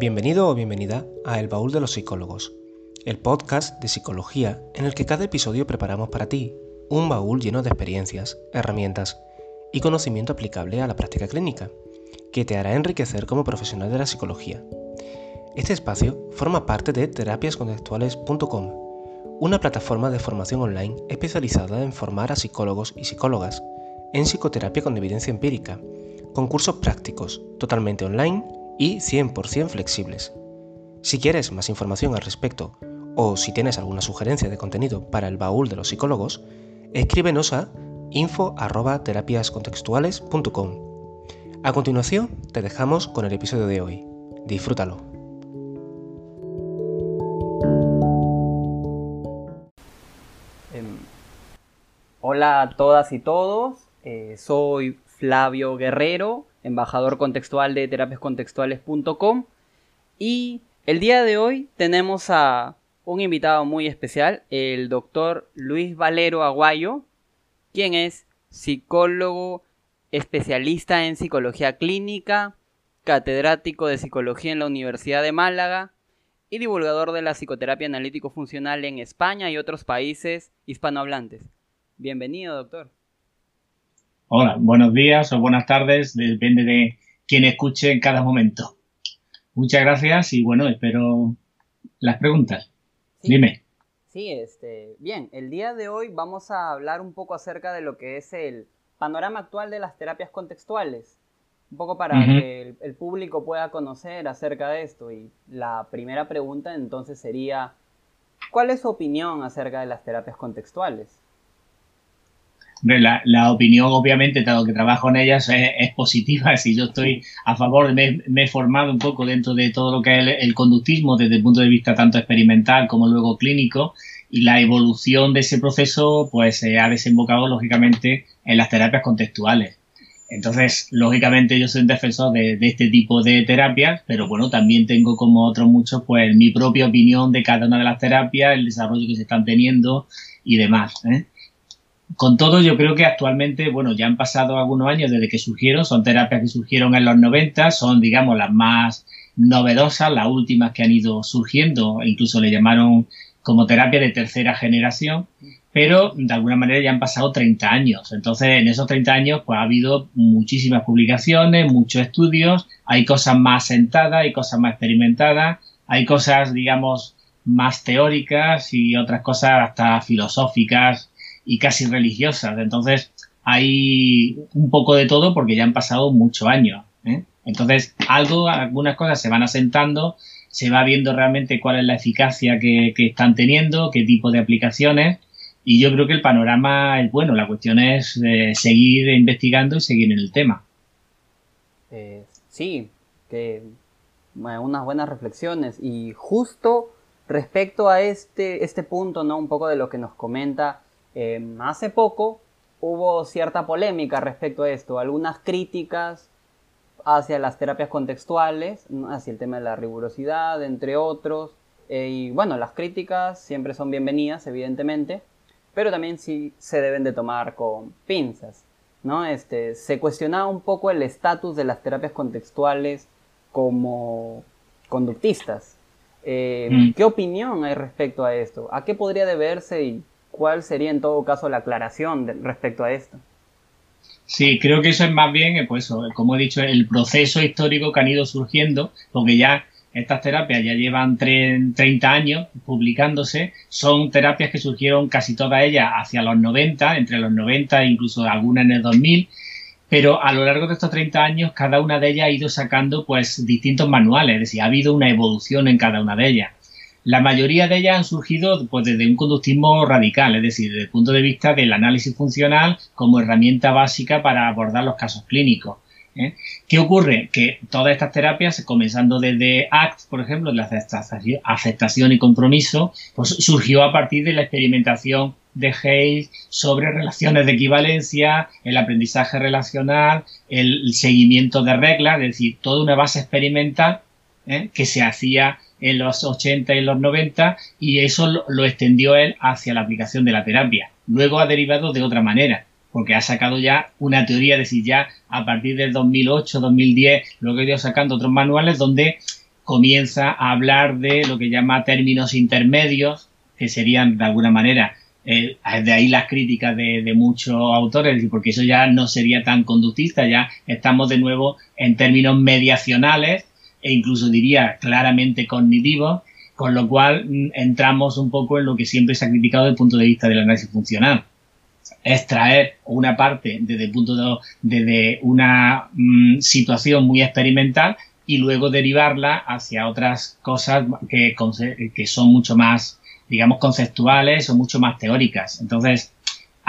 Bienvenido o bienvenida a El Baúl de los Psicólogos, el podcast de psicología en el que cada episodio preparamos para ti un baúl lleno de experiencias, herramientas y conocimiento aplicable a la práctica clínica, que te hará enriquecer como profesional de la psicología. Este espacio forma parte de terapiascontextuales.com, una plataforma de formación online especializada en formar a psicólogos y psicólogas en psicoterapia con evidencia empírica, con cursos prácticos, totalmente online y 100% flexibles. Si quieres más información al respecto o si tienes alguna sugerencia de contenido para el baúl de los psicólogos, escríbenos a info.terapiascontextuales.com. A continuación, te dejamos con el episodio de hoy. Disfrútalo. Em, hola a todas y todos, eh, soy Flavio Guerrero, embajador contextual de terapiascontextuales.com. Y el día de hoy tenemos a un invitado muy especial, el doctor Luis Valero Aguayo, quien es psicólogo especialista en psicología clínica, catedrático de psicología en la Universidad de Málaga y divulgador de la psicoterapia analítico funcional en España y otros países hispanohablantes. Bienvenido, doctor. Hola, buenos días o buenas tardes, depende de quién escuche en cada momento. Muchas gracias y bueno, espero las preguntas. Dime. Sí, este, bien, el día de hoy vamos a hablar un poco acerca de lo que es el panorama actual de las terapias contextuales, un poco para que el, público pueda conocer acerca de esto. Y la primera pregunta entonces sería, ¿cuál es su opinión acerca de las terapias contextuales? La, la, opinión, obviamente, dado que trabajo en ellas, es, positiva. Si yo estoy a favor, me, me, he formado un poco dentro de todo lo que es el, conductismo desde el punto de vista tanto experimental como luego clínico. Y la evolución de ese proceso, pues, se ha desembocado, lógicamente, en las terapias contextuales. Entonces, lógicamente, yo soy un defensor de, de, este tipo de terapias, pero bueno, también tengo, como otros muchos, pues, mi propia opinión de cada una de las terapias, el desarrollo que se están teniendo y demás. ¿eh? Con todo, yo creo que actualmente, bueno, ya han pasado algunos años desde que surgieron, son terapias que surgieron en los 90, son, digamos, las más novedosas, las últimas que han ido surgiendo, incluso le llamaron como terapia de tercera generación, pero de alguna manera ya han pasado 30 años. Entonces, en esos 30 años, pues ha habido muchísimas publicaciones, muchos estudios, hay cosas más sentadas, hay cosas más experimentadas, hay cosas, digamos, más teóricas y otras cosas hasta filosóficas y casi religiosas. Entonces, hay un poco de todo porque ya han pasado muchos años. ¿eh? Entonces, algo, algunas cosas se van asentando, se va viendo realmente cuál es la eficacia que, están teniendo, qué tipo de aplicaciones. Y yo creo que el panorama es bueno. La cuestión es eh, seguir investigando y seguir en el tema. Eh, sí, que unas buenas reflexiones. Y justo respecto a este, este punto, ¿no? Un poco de lo que nos comenta Em, hace poco hubo cierta polémica respecto a esto, algunas críticas hacia las terapias contextuales, hacia el tema de la rigurosidad, entre otros. Eh, y bueno, las críticas siempre son bienvenidas, evidentemente, pero también sí se deben de tomar con pinzas. ¿no? Este, se cuestionaba un poco el estatus de las terapias contextuales como conductistas. Em, mm. ¿Qué opinión hay respecto a esto? ¿A qué podría deberse y ¿Cuál sería en todo caso la aclaración respecto a esto? Sí, creo que eso es más bien, eh, pues como he dicho, el proceso histórico que han ido surgiendo, porque ya estas terapias ya llevan 30 años publicándose, son terapias que surgieron casi todas ellas hacia los 90, entre los 90 e incluso algunas en el 2000, pero a lo largo de estos 30 años cada una de ellas ha ido sacando pues distintos manuales, es decir, ha habido una evolución en cada una de ellas. La mayoría de ellas han surgido pues, desde un conductismo radical, es decir, desde el punto de vista del análisis funcional como herramienta básica para abordar los casos clínicos. ¿eh? ¿Qué ocurre? Que todas estas terapias, comenzando desde ACT, por ejemplo, la aceptación y compromiso, pues surgió a partir de la experimentación de Hayes sobre relaciones de equivalencia, el aprendizaje relacional, el seguimiento de reglas, es decir, toda una base experimental ¿eh? que se hacía en los 80 y los 90 y eso lo, extendió él hacia la aplicación de la terapia. Luego ha derivado de otra manera, porque ha sacado ya una teoría, es decir, ya a partir del 2008, 2010, luego ha ido sacando otros manuales donde comienza a hablar de lo que llama términos intermedios, que serían de alguna manera, eh, de ahí las críticas de, muchos autores, porque eso ya no sería tan conductista, ya estamos de nuevo en términos mediacionales e incluso diría claramente cognitivos, con lo cual mm, entramos un poco en lo que siempre se ha criticado desde el punto de vista del análisis funcional. Extraer una parte desde el punto de, desde una mm, situación muy experimental y luego derivarla hacia otras cosas que, que son mucho más, digamos, conceptuales o mucho más teóricas. Entonces,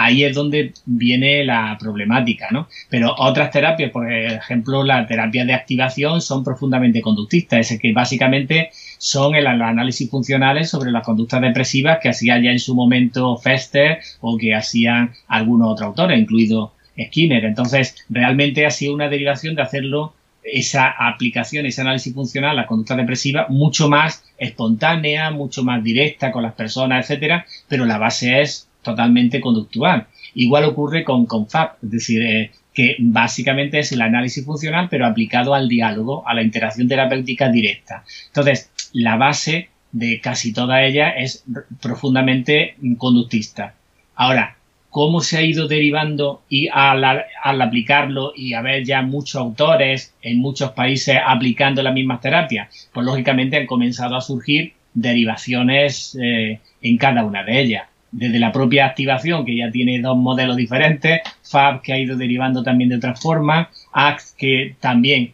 ahí es donde viene la problemática, ¿no? Pero otras terapias, por ejemplo, la terapia de activación son profundamente conductistas, es que básicamente son el, análisis funcionales sobre las conductas depresivas que hacía ya en su momento Fester o que hacían algunos otros autores, incluido Skinner. Entonces, realmente ha sido una derivación de hacerlo esa aplicación, ese análisis funcional, la conducta depresiva, mucho más espontánea, mucho más directa con las personas, etcétera, pero la base es totalmente conductual. Igual ocurre con, con FAB, es decir, eh, que básicamente es el análisis funcional, pero aplicado al diálogo, a la interacción terapéutica directa. Entonces, la base de casi toda ella es profundamente conductista. Ahora, cómo se ha ido derivando y al, aplicarlo y haber ya muchos autores en muchos países aplicando las mismas terapias, pues lógicamente han comenzado a surgir derivaciones eh, en cada una de ellas. Desde la propia activación, que ya tiene dos modelos diferentes, FAB, que ha ido derivando también de otra forma, ACT, que también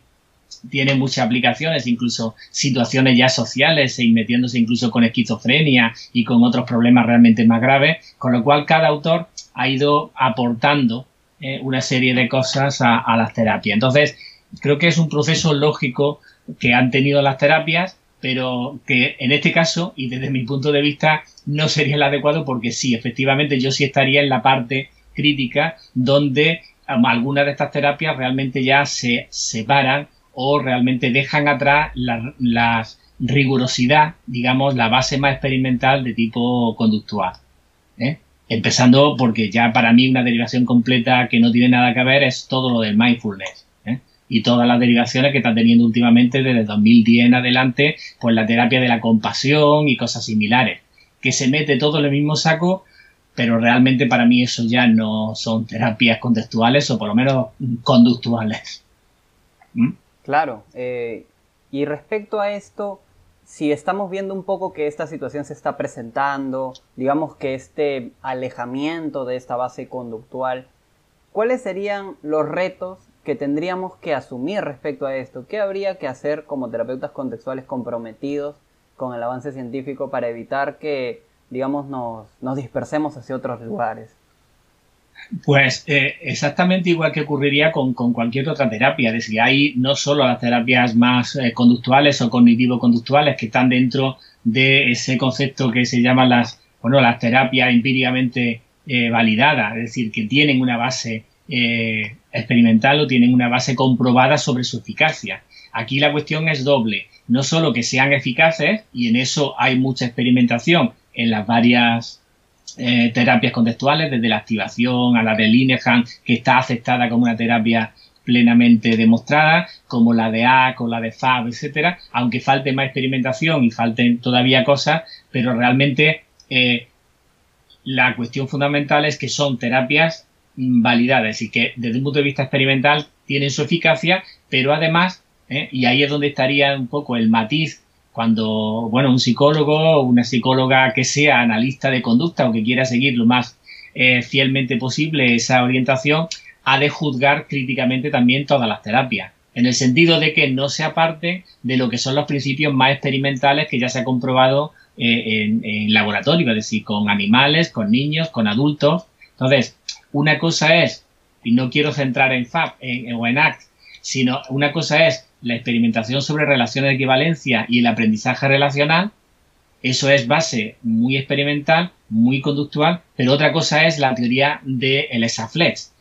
tiene muchas aplicaciones, incluso situaciones ya sociales y metiéndose incluso con esquizofrenia y con otros problemas realmente más graves, con lo cual cada autor ha ido aportando eh, una serie de cosas a, a, las terapias. Entonces, creo que es un proceso lógico que han tenido las terapias, pero que en este caso, y desde mi punto de vista, no sería el adecuado porque sí, efectivamente yo sí estaría en la parte crítica donde algunas de estas terapias realmente ya se separan o realmente dejan atrás la, rigurosidad, digamos, la base más experimental de tipo conductual. ¿eh? Empezando porque ya para mí una derivación completa que no tiene nada que ver es todo lo del mindfulness. ¿eh? Y todas las derivaciones que están teniendo últimamente desde 2010 en adelante, pues la terapia de la compasión y cosas similares. Que se mete todo en el mismo saco, pero realmente para mí eso ya no son terapias contextuales o por lo menos conductuales. ¿Mm? Claro, eh, y respecto a esto, si estamos viendo un poco que esta situación se está presentando, digamos que este alejamiento de esta base conductual, ¿cuáles serían los retos que tendríamos que asumir respecto a esto? ¿Qué habría que hacer como terapeutas contextuales comprometidos con el avance científico para evitar que, digamos, nos, nos dispersemos hacia otros lugares? Pues eh, exactamente igual que ocurriría con, cualquier otra terapia. Es decir, hay no solo las terapias más eh, conductuales o cognitivo-conductuales que están dentro de ese concepto que se llama las, bueno, las terapias empíricamente eh, validadas, es decir, que tienen una base experimental o tienen una base comprobada sobre su eficacia. Aquí la cuestión es doble. No solo que sean eficaces, y en eso hay mucha experimentación en las varias eh, terapias contextuales, desde la activación a la de Linehan, que está aceptada como una terapia plenamente demostrada, como la de AC o la de FAB, etcétera, aunque falte más experimentación y falten todavía cosas, pero realmente eh, la cuestión fundamental es que son terapias validadas y que desde un punto de vista experimental tienen su eficacia, pero además, eh, y ahí es donde estaría un poco el matiz cuando, bueno, un psicólogo o una psicóloga que sea analista de conducta o que quiera seguir lo más eh, fielmente posible esa orientación, ha de juzgar críticamente también todas las terapias, en el sentido de que no se aparte de lo que son los principios más experimentales que ya se ha comprobado eh, en, laboratorio, es decir, con animales, con niños, con adultos. Entonces, una cosa es, y no quiero centrar en FAP o en ACT, sino una cosa es la experimentación sobre relaciones de equivalencia y el aprendizaje relacional, eso es base muy experimental, muy conductual, pero otra cosa es la teoría del el.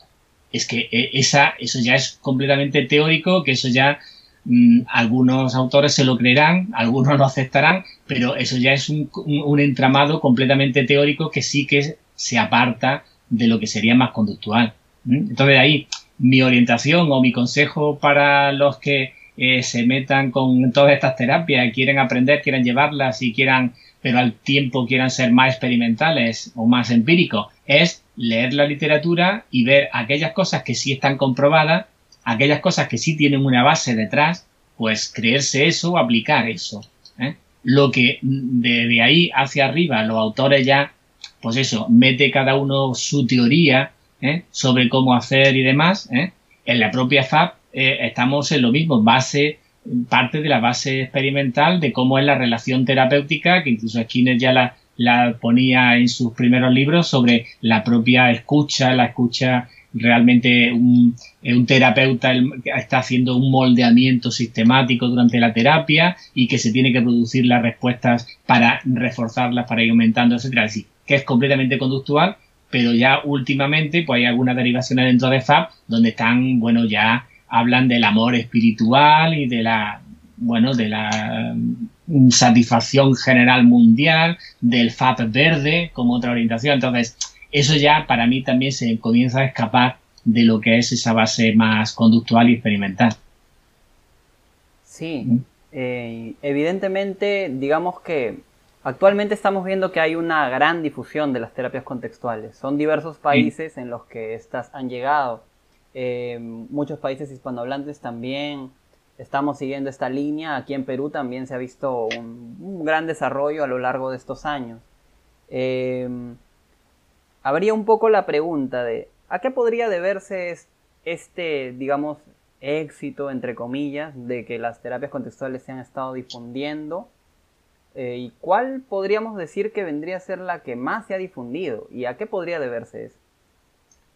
Es que eh, esa, eso ya es completamente teórico, que eso ya mm, algunos autores se lo creerán, algunos lo aceptarán, pero eso ya es un, un entramado completamente teórico que sí que se aparta de lo que sería más conductual. Entonces ahí mi orientación o mi consejo para los que se metan con todas estas terapias, quieren aprender, quieren llevarlas y quieran, pero al tiempo quieran ser más experimentales o más empíricos, es leer la literatura y ver aquellas cosas que sí están comprobadas, aquellas cosas que sí tienen una base detrás, pues creerse eso aplicar eso. ¿eh? Lo que de, ahí hacia arriba los autores ya, pues eso, mete cada uno su teoría ¿eh? sobre cómo hacer y demás. ¿eh? En la propia FAB eh, estamos en lo mismo, base, parte de la base experimental de cómo es la relación terapéutica, que incluso Skinner ya la, ponía en sus primeros libros sobre la propia escucha, la escucha realmente un, un, terapeuta está haciendo un moldeamiento sistemático durante la terapia y que se tiene que producir las respuestas para reforzarlas, para ir aumentando, etcétera. Así que es completamente conductual, pero ya últimamente pues hay algunas derivaciones dentro de FAB donde están, bueno, ya hablan del amor espiritual y de la, bueno, de la mm, satisfacción general mundial, del FAB verde como otra orientación. Entonces, eso ya para mí también se comienza a escapar de lo que es esa base más conductual y experimental. Sí, ¿Mm? eh, evidentemente, digamos que actualmente estamos viendo que hay una gran difusión de las terapias contextuales. Son diversos países en los que estas han llegado. Eh, muchos países hispanohablantes también estamos siguiendo esta línea. Aquí en Perú también se ha visto un, gran desarrollo a lo largo de estos años. Eh, habría un poco la pregunta de ¿a qué podría deberse este, digamos, éxito, entre comillas, de que las terapias contextuales se han estado difundiendo? Eh, ¿Y cuál podríamos decir que vendría a ser la que más se ha difundido? ¿Y a qué podría deberse eso?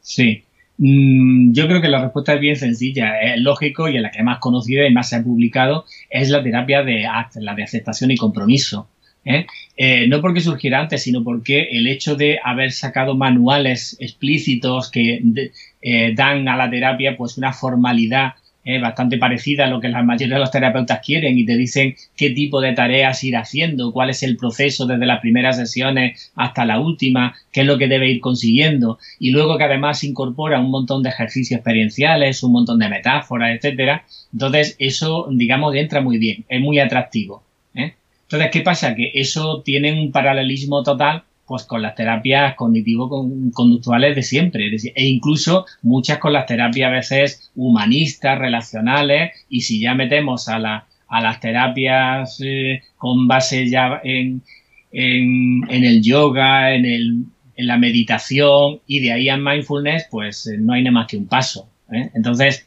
Sí, Mm, yo creo que la respuesta es bien sencilla, es lógico y en la que más conocida y más se ha publicado es la terapia de la de aceptación y compromiso. ¿eh? Eh, no porque surgiera antes, sino porque el hecho de haber sacado manuales explícitos que eh, dan a la terapia pues una formalidad eh, bastante parecida a lo que la mayoría de los terapeutas quieren y te dicen qué tipo de tareas ir haciendo, cuál es el proceso desde las primeras sesiones hasta la última, qué es lo que debe ir consiguiendo y luego que además incorpora un montón de ejercicios experienciales, un montón de metáforas, etcétera. Entonces eso, digamos, entra muy bien, es muy atractivo. ¿eh? Entonces, ¿qué pasa? Que eso tiene un paralelismo total pues con las terapias cognitivo-conductuales de siempre, e incluso muchas con las terapias a veces humanistas, relacionales, y si ya metemos a, a las terapias eh, con base ya en, en, el yoga, en, el, en la meditación y de ahí a mindfulness, pues eh, no hay nada más que un paso. ¿eh? Entonces,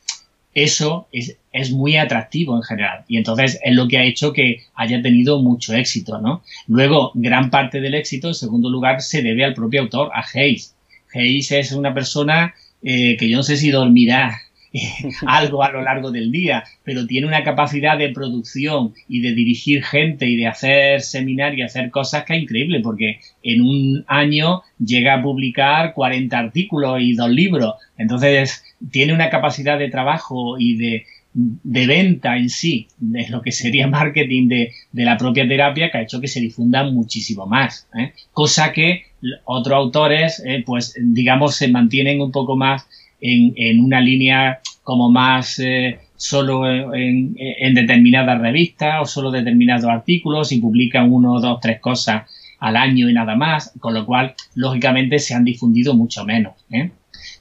eso es, es, muy atractivo en general. Y entonces es lo que ha hecho que haya tenido mucho éxito, ¿no? Luego, gran parte del éxito, en segundo lugar, se debe al propio autor, a Hayes. Hayes es una persona eh, que yo no sé si dormirá algo a lo largo del día, pero tiene una capacidad de producción y de dirigir gente y de hacer seminarios y hacer cosas que es increíble, porque en un año llega a publicar 40 artículos y dos libros. Entonces, tiene una capacidad de trabajo y de, venta en sí, de lo que sería marketing de, la propia terapia, que ha hecho que se difunda muchísimo más. ¿eh? Cosa que otros autores, eh, pues digamos, se mantienen un poco más en, una línea como más eh, solo en, determinadas revistas o solo determinados artículos y publican uno, dos, tres cosas al año y nada más, con lo cual, lógicamente, se han difundido mucho menos.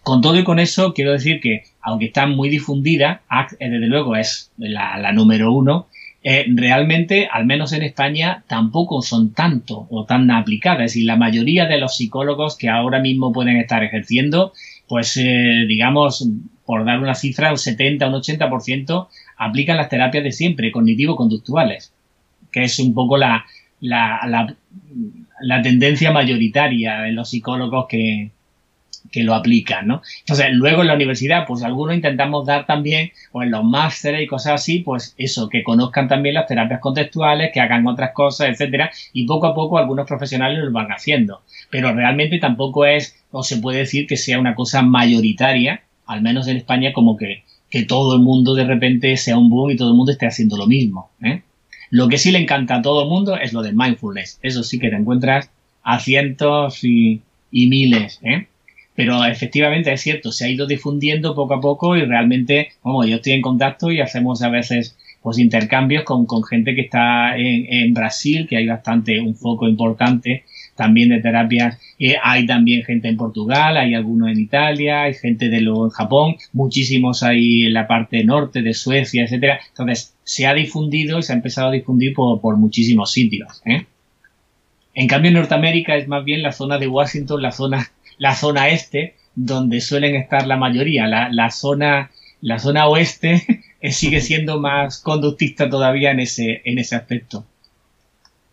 Con todo y con eso, quiero decir que, aunque está muy difundida, ACT, eh, desde luego, es la, número uno, eh, realmente, al menos en España, tampoco son tanto o tan aplicadas. Y la mayoría de los psicólogos que ahora mismo pueden estar ejerciendo, pues, eh, digamos, por dar una cifra, un 70, un 80% aplican las terapias de siempre, cognitivo-conductuales, que es un poco la, la, la, la tendencia mayoritaria en los psicólogos que, que lo aplican, ¿no? Entonces, luego en la universidad, pues algunos intentamos dar también, o en los másteres y cosas así, pues eso, que conozcan también las terapias contextuales, que hagan otras cosas, etcétera, y poco a poco algunos profesionales lo van haciendo. Pero realmente tampoco es, o se puede decir que sea una cosa mayoritaria, al menos en España, como que, que todo el mundo de repente sea un boom y todo el mundo esté haciendo lo mismo, ¿eh? Lo que sí le encanta a todo el mundo es lo de mindfulness. Eso sí que te encuentras a cientos y miles, ¿eh? Pero efectivamente es cierto, se ha ido difundiendo poco a poco y realmente, vamos, yo estoy en contacto y hacemos a veces pues intercambios con, con gente que está en, en, Brasil, que hay bastante, un foco importante también de terapias. Eh, hay también gente en Portugal, hay algunos en Italia, hay gente de lo en Japón, muchísimos hay en la parte norte de Suecia, etcétera. Entonces, se ha difundido y se ha empezado a difundir por, por muchísimos sitios. ¿eh? En cambio, en Norteamérica es más bien la zona de Washington, la zona, la zona este, donde suelen estar la mayoría. La, la zona, la zona oeste sigue siendo más conductista todavía en ese, en ese aspecto.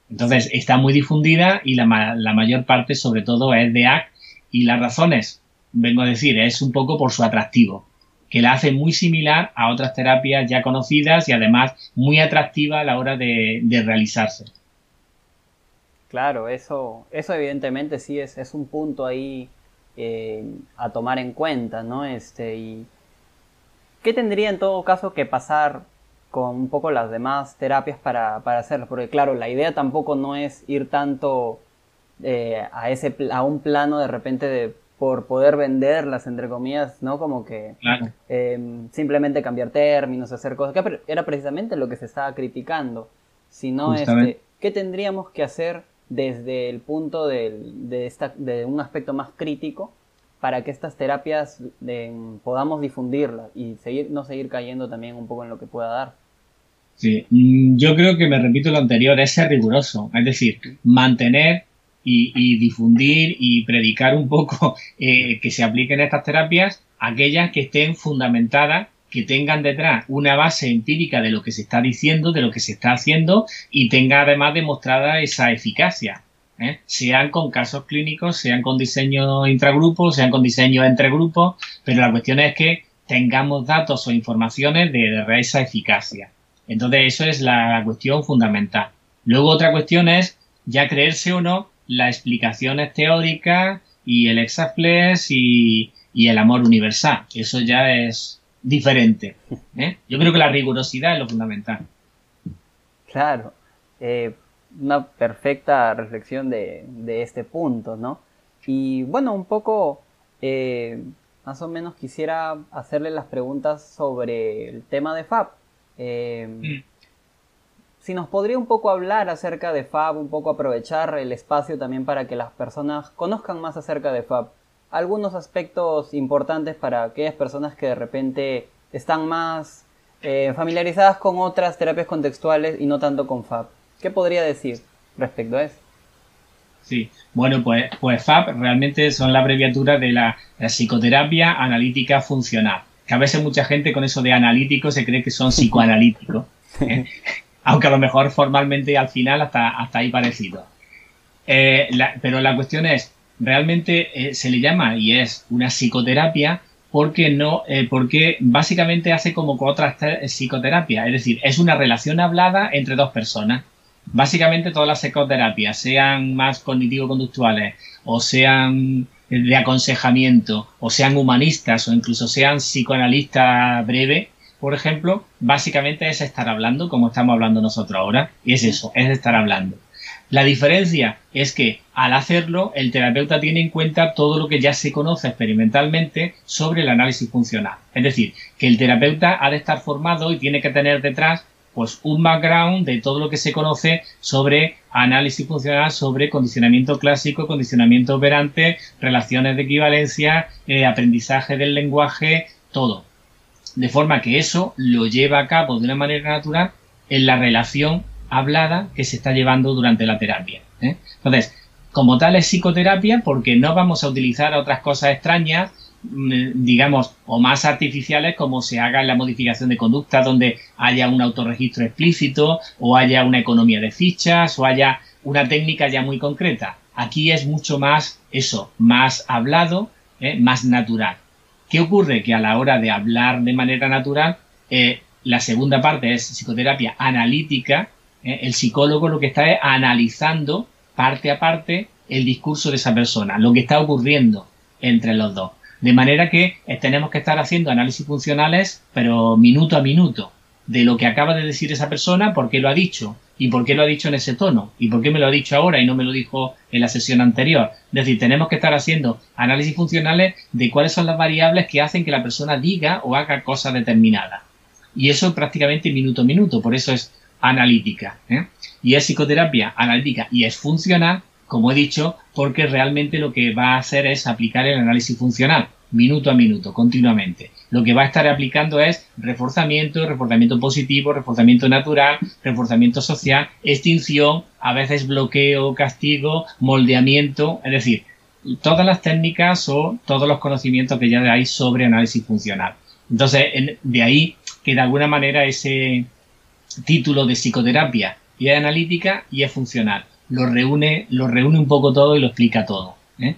Entonces, está muy difundida y la, la mayor parte, sobre todo, es de AC y las razones, vengo a decir, es un poco por su atractivo, que la hace muy similar a otras terapias ya conocidas y además muy atractiva a la hora de, de realizarse. Claro, eso, eso evidentemente sí es, es un punto ahí eh, a tomar en cuenta, ¿no? Este, y ¿qué tendría en todo caso que pasar con un poco las demás terapias para, para hacerlo? Porque claro, la idea tampoco no es ir tanto eh, a, ese, a un plano de repente de por poder venderlas, entre comillas, ¿no? Como que eh, simplemente cambiar términos, hacer cosas, que era precisamente lo que se estaba criticando, sino este, ¿qué tendríamos que hacer desde el punto de, esta, de un aspecto más crítico para que estas terapias podamos difundirlas y seguir, no seguir cayendo también un poco en lo que pueda dar? Sí, mm, yo creo que me repito lo anterior, es ser riguroso, es decir, mantener y, difundir y predicar un poco eh, que se apliquen estas terapias, aquellas que estén fundamentadas, que tengan detrás una base empírica de lo que se está diciendo, de lo que se está haciendo y tenga además demostrada esa eficacia. ¿eh? Sean con casos clínicos, sean con diseño intragrupo, sean con diseño entre grupos, pero la cuestión es que tengamos datos o informaciones de, esa eficacia. Entonces, eso es la cuestión fundamental. Luego, otra cuestión es ya creerse o no las explicaciones teóricas y el exaflex y el amor universal. Eso ya es diferente. ¿eh? Yo creo que la rigurosidad es lo fundamental. Claro, eh, una perfecta reflexión de, de, este punto, ¿no? Y bueno, un poco, eh, más o menos quisiera hacerle las preguntas sobre el tema de FAB. Mm si nos podría un poco hablar acerca de Fab, un poco aprovechar el espacio también para que las personas conozcan más acerca de Fab. Algunos aspectos importantes para aquellas personas que de repente están más eh, familiarizadas con otras terapias contextuales y no tanto con Fab. ¿Qué podría decir respecto a eso? Sí, bueno, pues, pues FAB realmente son la abreviatura de la, psicoterapia analítica funcional. Que a veces mucha gente con eso de analítico se cree que son psicoanalíticos. ¿eh? aunque a lo mejor formalmente al final hasta, hasta ahí parecido. Eh, pero la cuestión es, realmente eh, se le llama y es una psicoterapia porque no, eh, porque básicamente hace como otras psicoterapias, es decir, es una relación hablada entre dos personas. Básicamente todas las psicoterapias, sean más cognitivo-conductuales o sean de aconsejamiento o sean humanistas o incluso sean psicoanalistas breve, por ejemplo, básicamente es estar hablando como estamos hablando nosotros ahora, y es eso, es estar hablando. La diferencia es que al hacerlo, el terapeuta tiene en cuenta todo lo que ya se conoce experimentalmente sobre el análisis funcional. Es decir, que el terapeuta ha de estar formado y tiene que tener detrás pues un background de todo lo que se conoce sobre análisis funcional, sobre condicionamiento clásico, condicionamiento operante, relaciones de equivalencia, eh, aprendizaje del lenguaje, todo de forma que eso lo lleva a cabo de una manera natural en la relación hablada que se está llevando durante la terapia. ¿eh? Entonces, como tal es psicoterapia porque no vamos a utilizar otras cosas extrañas, mm, digamos, o más artificiales como se haga en la modificación de conducta donde haya un autorregistro explícito o haya una economía de fichas o haya una técnica ya muy concreta. Aquí es mucho más eso, más hablado, ¿eh? más natural. ¿Qué ocurre? Que a la hora de hablar de manera natural, eh, la segunda parte es psicoterapia analítica. Eh, el psicólogo lo que está es analizando parte a parte el discurso de esa persona, lo que está ocurriendo entre los dos. De manera que eh, tenemos que estar haciendo análisis funcionales, pero minuto a minuto, de lo que acaba de decir esa persona, por qué lo ha dicho, y por qué lo ha dicho en ese tono, y por qué me lo ha dicho ahora y no me lo dijo en la sesión anterior. Es decir, tenemos que estar haciendo análisis funcionales de cuáles son las variables que hacen que la persona diga o haga cosas determinadas. Y eso prácticamente minuto a minuto, por eso es analítica. ¿eh? Y es psicoterapia analítica y es funcional, como he dicho, porque realmente lo que va a hacer es aplicar el análisis funcional, minuto a minuto, continuamente. Lo que va a estar aplicando es reforzamiento, reforzamiento positivo, reforzamiento natural, reforzamiento social, extinción, a veces bloqueo, castigo, moldeamiento, es decir, todas las técnicas o todos los conocimientos que ya hay sobre análisis funcional. Entonces, de ahí que de alguna manera ese título de psicoterapia y es analítica y es funcional. Lo reúne, lo reúne un poco todo y lo explica todo. ¿eh?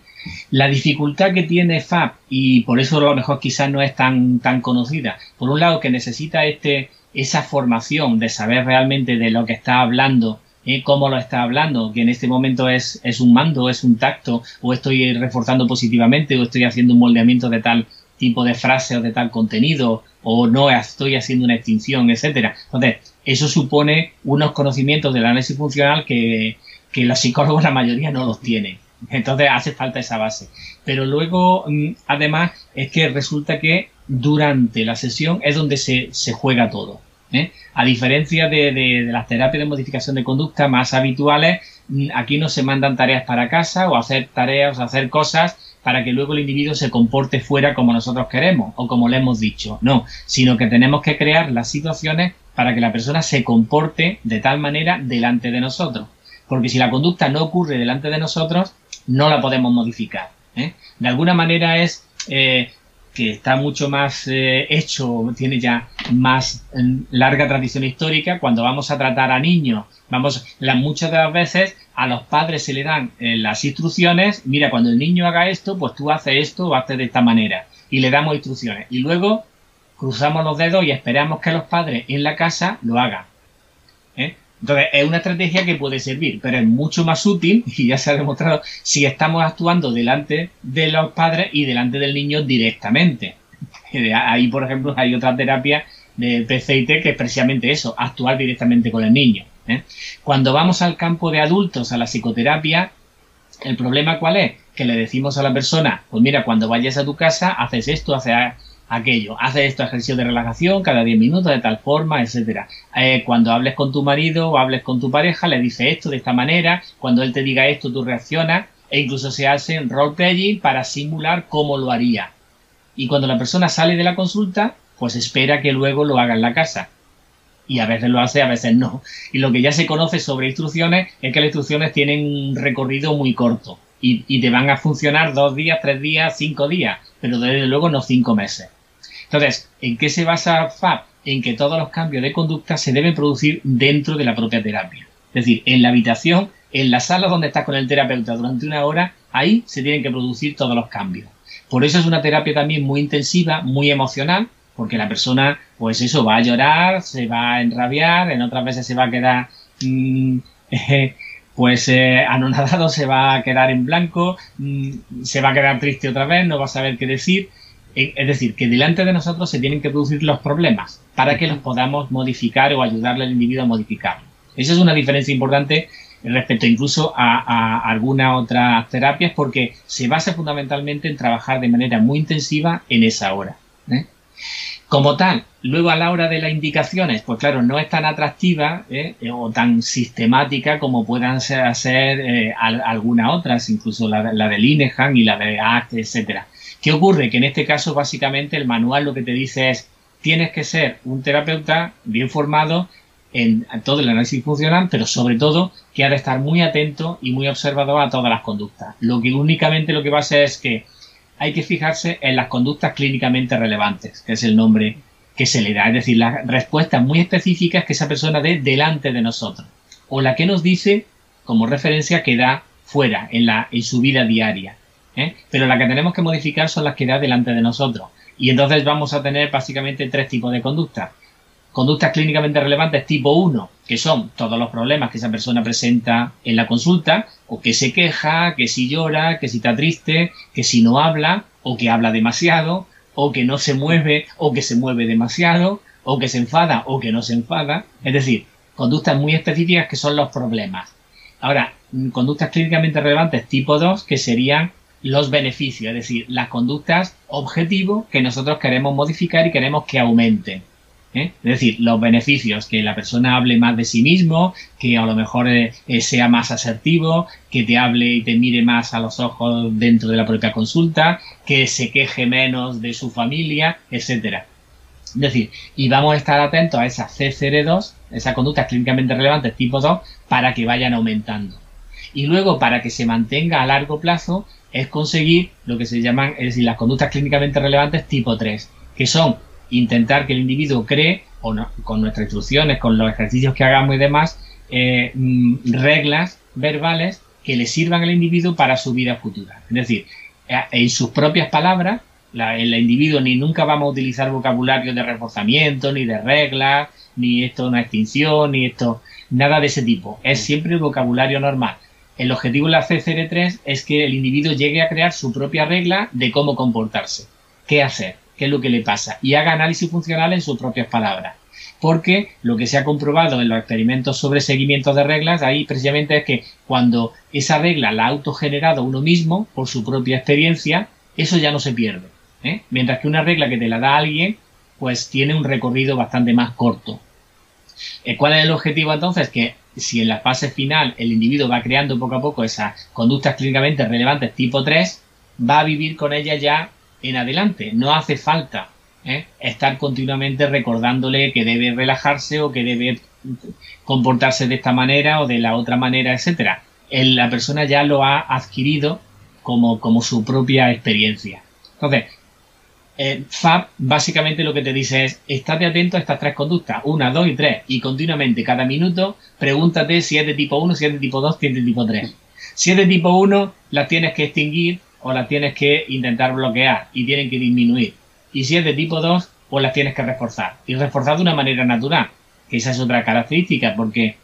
La dificultad que tiene FAB, y por eso a lo mejor quizás no es tan, tan conocida, por un lado que necesita este, esa formación de saber realmente de lo que está hablando ¿eh? cómo lo está hablando, que en este momento es, es un mando, es un tacto, o estoy reforzando positivamente, o estoy haciendo un moldeamiento de tal tipo de frase o de tal contenido, o no estoy haciendo una extinción, etcétera. Entonces, eso supone unos conocimientos del análisis funcional que, que los psicólogos la mayoría no los tienen. Entonces hace falta esa base. Pero luego, mm, además, es que resulta que durante la sesión es donde se, se juega todo. ¿eh? A diferencia de, las terapias de modificación de conducta más habituales, mm, aquí no se mandan tareas para casa o hacer tareas o hacer cosas para que luego el individuo se comporte fuera como nosotros queremos o como le hemos dicho. No, sino que tenemos que crear las situaciones para que la persona se comporte de tal manera delante de nosotros. Porque si la conducta no ocurre delante de nosotros, no la podemos modificar. ¿eh? De alguna manera es eh, que está mucho más eh, hecho, tiene ya más mm, larga tradición histórica. Cuando vamos a tratar a niños, vamos, muchas de las veces a los padres se le dan eh, las instrucciones, mira, cuando el niño haga esto, pues tú haces esto o haces de esta manera. Y le damos instrucciones. Y luego cruzamos los dedos y esperamos que los padres en la casa lo hagan. ¿eh? Entonces, es una estrategia que puede servir, pero es mucho más útil, y ya se ha demostrado, si estamos actuando delante de los padres y delante del niño directamente. Ahí, por ejemplo, hay otra terapia de PCIT que es precisamente eso, actuar directamente con el niño. ¿Eh? Cuando vamos al campo de adultos, a la psicoterapia, ¿el problema cuál es? Que le decimos a la persona, pues mira, cuando vayas a tu casa, haces esto, haces aquello. Hace esto ejercicio de relajación cada 10 minutos de tal forma, etcétera. Eh, cuando hables con tu marido o hables con tu pareja, le dices esto de esta manera. Cuando él te diga esto, tú reaccionas. E incluso se hacen role-playing para simular cómo lo haría. Y cuando la persona sale de la consulta, pues espera que luego lo haga en la casa. Y a veces lo hace, a veces no. Y lo que ya se conoce sobre instrucciones es que las instrucciones tienen un recorrido muy corto. Y, y te van a funcionar dos días, tres días, cinco días, pero desde luego no cinco meses. Entonces, ¿en qué se basa FAB? En que todos los cambios de conducta se deben producir dentro de la propia terapia. Es decir, en la habitación, en la sala donde estás con el terapeuta durante una hora, ahí se tienen que producir todos los cambios. Por eso es una terapia también muy intensiva, muy emocional, porque la persona, pues eso, va a llorar, se va a enrabiar, en otras veces se va a quedar, mm, pues eh, anonadado, se va a quedar en blanco, mm, se va a quedar triste otra vez, no va a saber qué decir. Eh, es decir, que delante de nosotros se tienen que producir los problemas para que los podamos modificar o ayudarle al individuo a modificarlo. Esa es una diferencia importante respecto incluso a, algunas otras terapias porque se basa fundamentalmente en trabajar de manera muy intensiva en esa hora. ¿eh? Como tal, luego a la hora de las indicaciones, pues claro, no es tan atractiva ¿eh? o tan sistemática como puedan ser, ser algunas otras, incluso la, la de Linehan y la de ACT, etcétera. ¿Qué ocurre? Que en este caso básicamente el manual lo que te dice es tienes que ser un terapeuta bien formado en todo el análisis funcional, pero sobre todo que ha de estar muy atento y muy observador a todas las conductas. Lo que únicamente lo que va a hacer es que hay que fijarse en las conductas clínicamente relevantes, que es el nombre que se le da, es decir, las respuestas muy específicas que esa persona dé delante de nosotros, o la que nos dice como referencia que da fuera, en, la, en su vida diaria. ¿eh? pero las que tenemos que modificar son las que da delante de nosotros. Y entonces vamos a tener básicamente tres tipos de conductas. Conductas clínicamente relevantes tipo 1, que son todos los problemas que esa persona presenta en la consulta, o que se queja, que si llora, que si está triste, que si no habla, o que habla demasiado, o que no se mueve, o que se mueve demasiado, o que se enfada, o que no se enfada. Es decir, conductas muy específicas que son los problemas. Ahora, conductas clínicamente relevantes tipo 2, que serían los beneficios, es decir, las conductas objetivo que nosotros queremos modificar y queremos que aumenten. ¿Eh? Es decir, los beneficios, que la persona hable más de sí mismo, que a lo mejor eh, eh, sea más asertivo, que te hable y te mire más a los ojos dentro de la propia consulta, que se queje menos de su familia, etcétera. Es decir, y vamos a estar atentos a esas CCR2, esas conductas clínicamente relevantes tipo 2, para que vayan aumentando. Y luego, para que se mantenga a largo plazo, es conseguir lo que se llaman, es decir, las conductas clínicamente relevantes tipo 3, que son intentar que el individuo cree, o con nuestras instrucciones, con los ejercicios que hagamos y demás, eh, mm, reglas verbales que le sirvan al individuo para su vida futura. Es decir, eh, en sus propias palabras, el individuo ni nunca vamos a utilizar vocabulario de reforzamiento, ni de reglas, ni esto una extinción, ni esto, nada de ese tipo. Es siempre el vocabulario normal. El objetivo de la CCR3 es que el individuo llegue a crear su propia regla de cómo comportarse, qué hacer qué es lo que le pasa y haga análisis funcional en sus propias palabras. Porque lo que se ha comprobado en los experimentos sobre seguimiento de reglas, ahí precisamente es que cuando esa regla la ha autogenerado uno mismo por su propia experiencia, eso ya no se pierde. ¿eh? Mientras que una regla que te la da alguien, pues tiene un recorrido bastante más corto. Eh, ¿Cuál es el objetivo entonces? Que si en la fase final el individuo va creando poco a poco esas conductas clínicamente relevantes tipo 3, va a vivir con ellas ya en adelante. No hace falta ¿eh? estar continuamente recordándole que debe relajarse o que debe comportarse de esta manera o de la otra manera, etcétera. La persona ya lo ha adquirido como, como su propia experiencia. Entonces, eh, FAB básicamente lo que te dice es, estate atento a estas tres conductas, una, dos y tres, y continuamente, cada minuto, pregúntate si es de tipo 1, si es de tipo 2, si es de tipo 3. Si es de tipo 1, las tienes que extinguir o las tienes que intentar bloquear y tienen que disminuir. Y si es de tipo 2, pues las tienes que reforzar. Y reforzar de una manera natural, que esa es otra característica, porque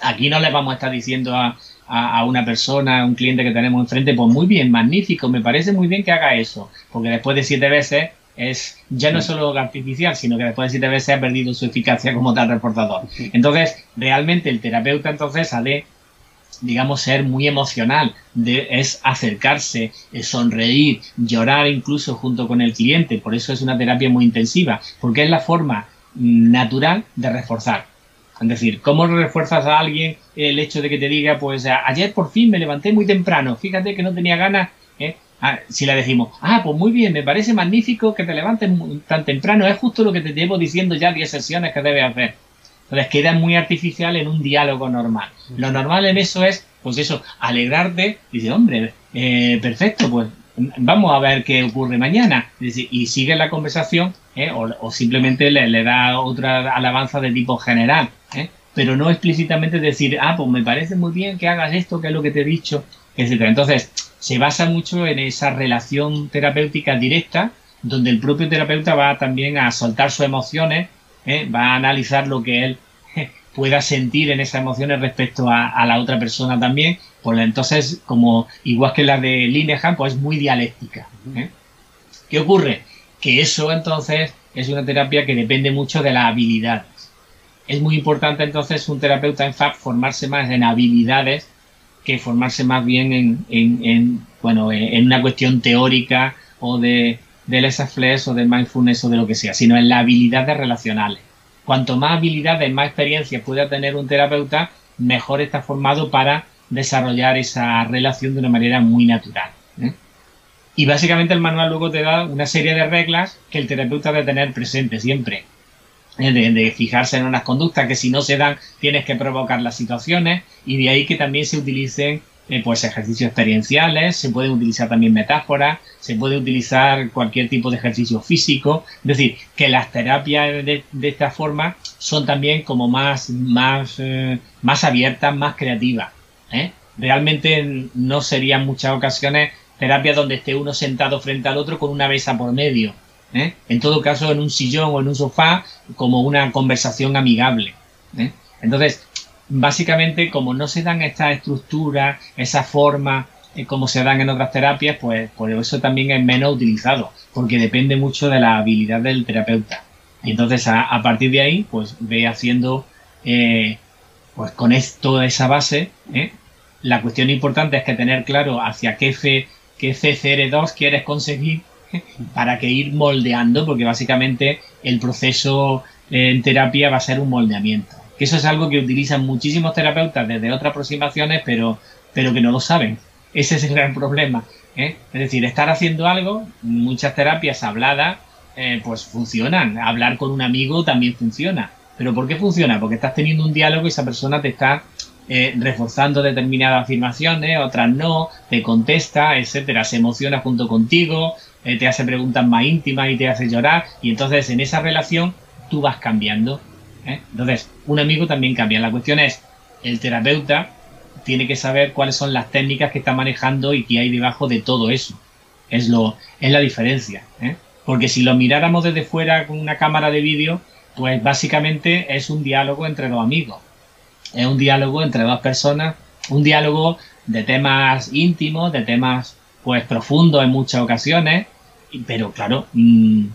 aquí no le vamos a estar diciendo a, a, una persona, a un cliente que tenemos enfrente, pues muy bien, magnífico, me parece muy bien que haga eso, porque después de siete veces es ya no es solo artificial, sino que después de siete veces ha perdido su eficacia como tal reforzador. Entonces, realmente el terapeuta entonces sale digamos, ser muy emocional, de, es acercarse, es sonreír, llorar incluso junto con el cliente. Por eso es una terapia muy intensiva, porque es la forma natural de reforzar. Es decir, ¿cómo refuerzas a alguien el hecho de que te diga, pues ayer por fin me levanté muy temprano, fíjate que no tenía ganas? ¿eh? Ah, si le decimos, ah, pues muy bien, me parece magnífico que te levantes tan temprano, es justo lo que te llevo diciendo ya 10 sesiones que debes hacer. Entonces queda muy artificial en un diálogo normal. Lo normal en eso es, pues eso, alegrarte y decir, hombre, eh, perfecto, pues vamos a ver qué ocurre mañana. Y sigue la conversación ¿eh? o, simplemente le, da otra alabanza de tipo general. ¿eh? Pero no explícitamente decir, ah, pues me parece muy bien que hagas esto, que es lo que te he dicho, etc. Entonces, se basa mucho en esa relación terapéutica directa, donde el propio terapeuta va también a soltar sus emociones ¿eh? va a analizar lo que él pueda sentir en esas emociones respecto a, la otra persona también. Pues entonces, como igual que la de Linehan, pues es muy dialéctica. ¿eh? ¿Qué ocurre? Que eso entonces es una terapia que depende mucho de las habilidades. Es muy importante entonces un terapeuta en FAP formarse más en habilidades que formarse más bien en, en bueno, en una cuestión teórica o de, del flex o del mindfulness o de lo que sea, sino en las habilidades relacionales. Cuanto más habilidades, más experiencia pueda tener un terapeuta, mejor está formado para desarrollar esa relación de una manera muy natural. ¿eh? Y básicamente el manual luego te da una serie de reglas que el terapeuta debe tener presente siempre. ¿eh? De, de, fijarse en unas conductas que si no se dan tienes que provocar las situaciones y de ahí que también se utilicen eh, pues ejercicios experienciales, se pueden utilizar también metáforas, se puede utilizar cualquier tipo de ejercicio físico, es decir, que las terapias de, esta forma son también como más, más, eh, más abiertas, más creativas. ¿eh? Realmente no serían muchas ocasiones terapias donde esté uno sentado frente al otro con una mesa por medio. En todo caso, en un sillón o en un sofá, como una conversación amigable. Entonces, básicamente como no se dan estas estructuras, esa forma eh, como se dan en otras terapias, pues por eso también es menos utilizado, porque depende mucho de la habilidad del terapeuta. Y entonces a, partir de ahí, pues ve haciendo, eh, pues con esto, esa base, ¿eh? la cuestión importante es que tener claro hacia qué, fe, qué CCR2 quieres conseguir para que ir moldeando, porque básicamente el proceso en terapia va a ser un moldeamiento. Eso es algo que utilizan muchísimos terapeutas desde otras aproximaciones, pero, pero que no lo saben. Ese es el gran problema. ¿eh? Es decir, estar haciendo algo, muchas terapias habladas, eh, pues funcionan. Hablar con un amigo también funciona. ¿Pero por qué funciona? Porque estás teniendo un diálogo y esa persona te está eh, reforzando determinadas afirmaciones, otras no, te contesta, etcétera, se emociona junto contigo, te hace preguntas más íntimas y te hace llorar, y entonces en esa relación tú vas cambiando. Entonces, un amigo también cambia. La cuestión es, el terapeuta tiene que saber cuáles son las técnicas que está manejando y qué hay debajo de todo eso. Es, lo, es la diferencia. ¿eh? Porque si lo miráramos desde fuera con una cámara de vídeo, pues básicamente es un diálogo entre dos amigos. Es un diálogo entre dos personas, un diálogo de temas íntimos, de temas pues profundos en muchas ocasiones, pero claro, mm,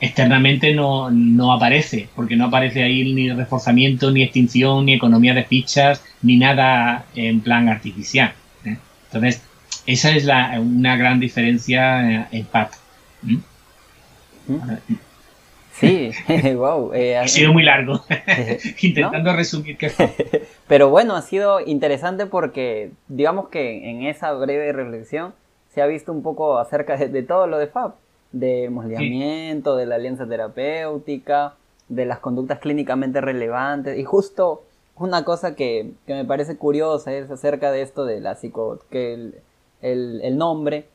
externamente no, no, aparece, porque no aparece ahí ni reforzamiento, ni extinción, ni economía de fichas, ni nada en plan artificial. ¿eh? Entonces, esa es la, una gran diferencia eh, en PAP. ¿Mm? Sí, wow. Eh, ha sido muy largo, intentando resumir que Pero bueno, ha sido interesante porque, digamos que en esa breve reflexión se ha visto un poco acerca de, de todo lo de FAB de moldeamiento, de la alianza terapéutica, de las conductas clínicamente relevantes. Y justo una cosa que, me parece curiosa es acerca de esto de la psico... que el, nombre,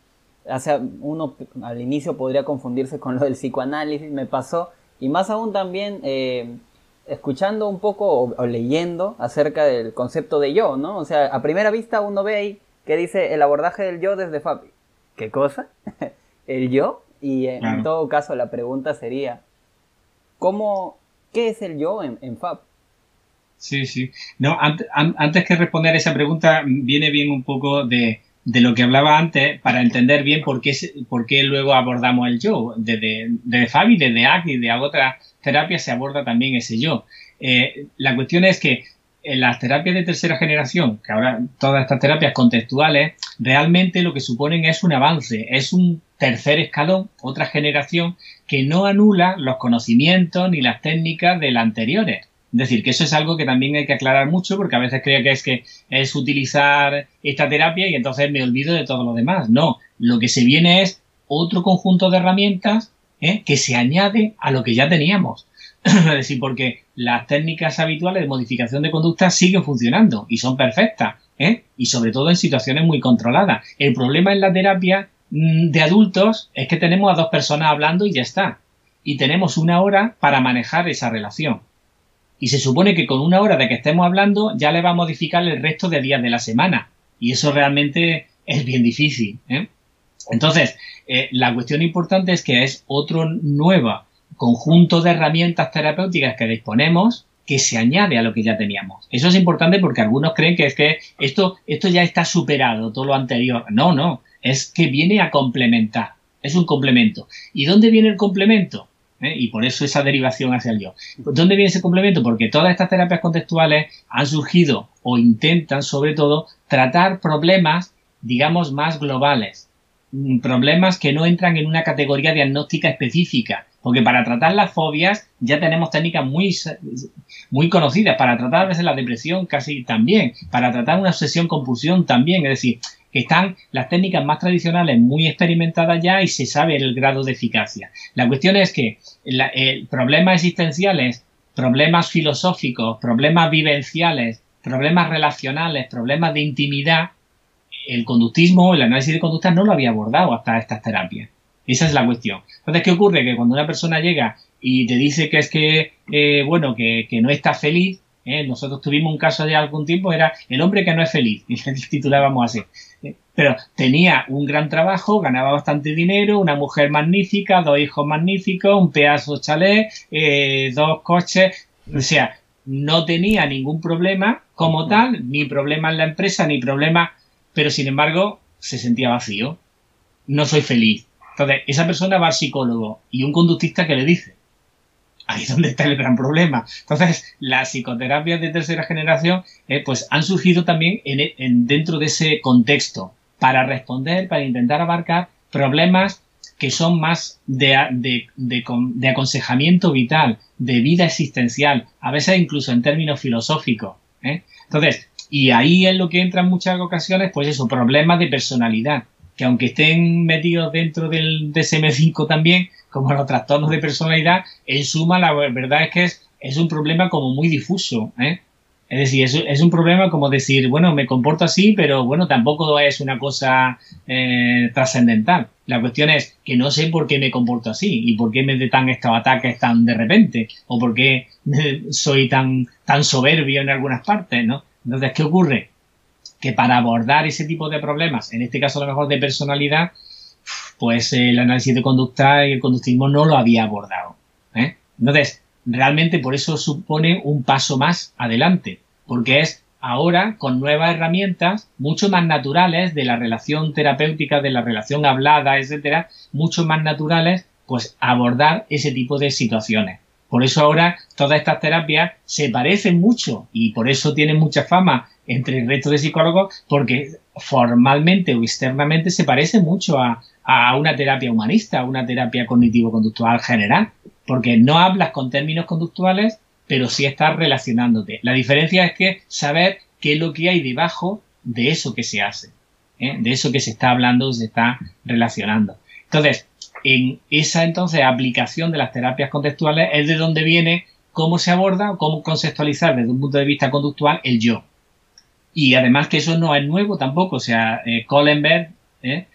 o sea, uno al inicio podría confundirse con lo del psicoanálisis, me pasó, y más aún también eh, escuchando un poco o, leyendo acerca del concepto de yo, ¿no? O sea, a primera vista uno ve ahí que dice el abordaje del yo desde Fabi. ¿Qué cosa? ¿El yo? Y en, todo caso la pregunta sería, ¿cómo, ¿qué es el yo en, FAB? Sí, sí. No, antes, que responder esa pregunta, viene bien un poco de, lo que hablaba antes para entender bien por qué, por qué luego abordamos el yo. Desde, desde FAB y desde AC y de otras terapias se aborda también ese yo. Eh, la cuestión es que en las terapias de tercera generación, que ahora todas estas terapias contextuales, realmente lo que suponen es un avance, es un tercer escalón, otra generación, que no anula los conocimientos ni las técnicas de las anteriores. Es decir, que eso es algo que también hay que aclarar mucho porque a veces creo que es que es utilizar esta terapia y entonces me olvido de todo lo demás. No, lo que se viene es otro conjunto de herramientas ¿eh? que se añade a lo que ya teníamos. es decir, porque las técnicas habituales de modificación de conducta siguen funcionando y son perfectas, ¿eh? y sobre todo en situaciones muy controladas. El problema en la terapia de adultos es que tenemos a dos personas hablando y ya está. Y tenemos una hora para manejar esa relación. Y se supone que con una hora de que estemos hablando ya le va a modificar el resto de días de la semana. Y eso realmente es bien difícil. ¿eh? Entonces, eh, la cuestión importante es que es otro nuevo conjunto de herramientas terapéuticas que disponemos que se añade a lo que ya teníamos. Eso es importante porque algunos creen que es que esto, esto ya está superado, todo lo anterior. No, no es que viene a complementar, es un complemento. ¿Y dónde viene el complemento? ¿Eh? Y por eso esa derivación hacia el yo. ¿Dónde viene ese complemento? Porque todas estas terapias contextuales han surgido o intentan sobre todo tratar problemas, digamos, más globales. Mm, problemas que no entran en una categoría diagnóstica específica. Porque para tratar las fobias ya tenemos técnicas muy, muy conocidas. Para tratar a veces la depresión casi también. Para tratar una obsesión compulsión también. Es decir, que están las técnicas más tradicionales muy experimentadas ya y se sabe el grado de eficacia. La cuestión es que problemas existenciales, problemas filosóficos, problemas vivenciales, problemas relacionales, problemas de intimidad, el conductismo, el análisis de conducta no lo había abordado hasta estas terapias. Esa es la cuestión. Entonces, ¿qué ocurre? Que cuando una persona llega y te dice que es que, eh, bueno, que, que no está feliz, ¿eh? nosotros tuvimos un caso de algún tiempo, era el hombre que no es feliz, y le titulábamos así. Pero tenía un gran trabajo, ganaba bastante dinero, una mujer magnífica, dos hijos magníficos, un pedazo chalet, eh, dos coches, o sea, no tenía ningún problema como tal, ni problema en la empresa, ni problema, pero sin embargo se sentía vacío. No soy feliz. Entonces, esa persona va al psicólogo y un conductista que le dice, ahí es donde está el gran problema. Entonces, las psicoterapias de tercera generación eh, pues han surgido también en, dentro de ese contexto para responder, para intentar abarcar problemas que son más de, de, aconsejamiento vital, de vida existencial, a veces incluso en términos filosóficos. ¿eh? Entonces, y ahí es lo que entra en muchas ocasiones, pues eso, problemas de personalidad, que aunque estén metidos dentro del DSM-5 también, como los trastornos de personalidad, en suma la verdad es que es, un problema como muy difuso. ¿eh? Es decir, es, un problema como decir, bueno, me comporto así, pero bueno, tampoco es una cosa eh, trascendental. La cuestión es que no sé por qué me comporto así y por qué me dan estos ataques tan de repente o por qué soy tan, tan soberbio en algunas partes, ¿no? Entonces, ¿qué ocurre? Que para abordar ese tipo de problemas, en este caso a lo mejor de personalidad, pues el análisis de conducta y el conductismo no lo había abordado. ¿eh? Entonces, realmente por eso supone un paso más adelante, porque es ahora con nuevas herramientas mucho más naturales de la relación terapéutica, de la relación hablada, etcétera, mucho más naturales, pues abordar ese tipo de situaciones. Por eso ahora todas estas terapias se parecen mucho y por eso tienen mucha fama entre el resto de psicólogos porque formalmente o externamente se parecen mucho a, a una terapia humanista, a una terapia cognitivo-conductual general porque no hablas con términos conductuales, pero sí estás relacionándote. La diferencia es que saber qué es lo que hay debajo de eso que se hace, ¿eh? de eso que se está hablando, se está relacionando. Entonces, en esa entonces aplicación de las terapias contextuales es de donde viene cómo se aborda, cómo conceptualizar desde un punto de vista conductual el yo. Y además que eso no es nuevo tampoco, o sea, eh, ¿eh?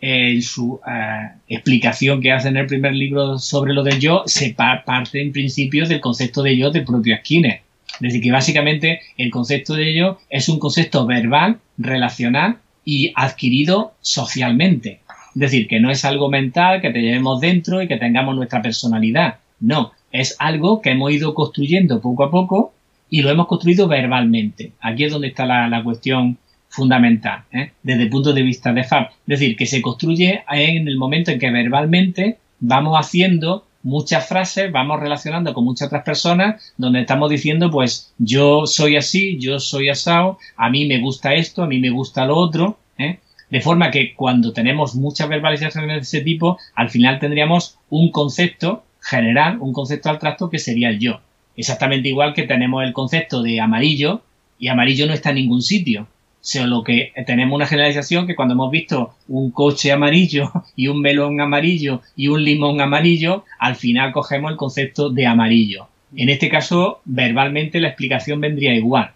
en su eh, explicación que hace en el primer libro sobre lo del yo, se parte en principio del concepto de yo del propio Skinner. Es decir, que básicamente el concepto de yo es un concepto verbal, relacional y adquirido socialmente. Es decir, que no es algo mental que te llevemos dentro y que tengamos nuestra personalidad. No, es algo que hemos ido construyendo poco a poco y lo hemos construido verbalmente. Aquí es donde está la, cuestión fundamental ¿eh? desde el punto de vista de FAB. Es decir, que se construye en el momento en que verbalmente vamos haciendo muchas frases, vamos relacionando con muchas otras personas, donde estamos diciendo, pues, yo soy así, yo soy asado, a mí me gusta esto, a mí me gusta lo otro, ¿eh? de forma que cuando tenemos muchas verbalizaciones de ese tipo, al final tendríamos un concepto general, un concepto abstracto que sería el yo. Exactamente igual que tenemos el concepto de amarillo, y amarillo no está en ningún sitio lo que tenemos una generalización que cuando hemos visto un coche amarillo y un melón amarillo y un limón amarillo, al final cogemos el concepto de amarillo. En este caso, verbalmente la explicación vendría igual.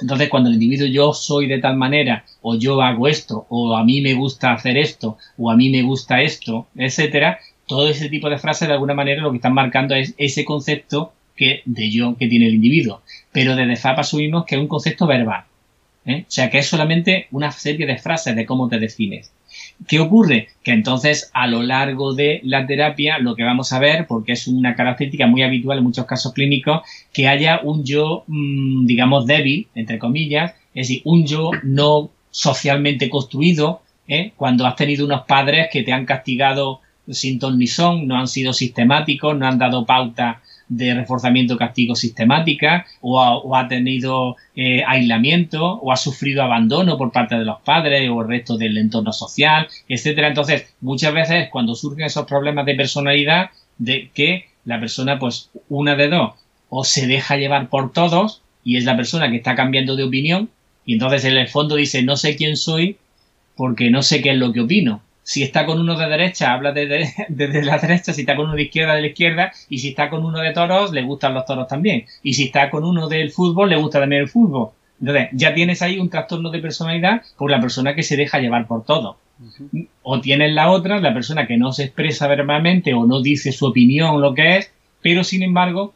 Entonces, cuando el individuo yo soy de tal manera, o yo hago esto, o a mí me gusta hacer esto, o a mí me gusta esto, etcétera, todo ese tipo de frases de alguna manera lo que están marcando es ese concepto que de yo que tiene el individuo. Pero desde FAP asumimos que es un concepto verbal. ¿eh? O sea que es solamente una serie de frases de cómo te defines. ¿Qué ocurre? Que entonces a lo largo de la terapia lo que vamos a ver, porque es una característica muy habitual en muchos casos clínicos, que haya un yo, mm, digamos, débil, entre comillas, es decir, un yo no socialmente construido, ¿eh? cuando has tenido unos padres que te han castigado sin ton ni son, no han sido sistemáticos, no han dado pauta de reforzamiento castigo sistemática o ha, tenido eh, aislamiento o ha sufrido abandono por parte de los padres o el resto del entorno social, etcétera. Entonces, muchas veces cuando surgen esos problemas de personalidad, de que la persona, pues, una de dos, o se deja llevar por todos y es la persona que está cambiando de opinión y entonces en el fondo dice no sé quién soy porque no sé qué es lo que opino si está con uno de derecha, habla desde de, la derecha, si está con uno de izquierda, de la izquierda, y si está con uno de toros, le gustan los toros también. Y si está con uno del fútbol, le gusta también el fútbol. Entonces, ya tienes ahí un trastorno de personalidad por la persona que se deja llevar por todo. O tienes la otra, la persona que no se expresa verbalmente o no dice su opinión, lo que es, pero sin embargo,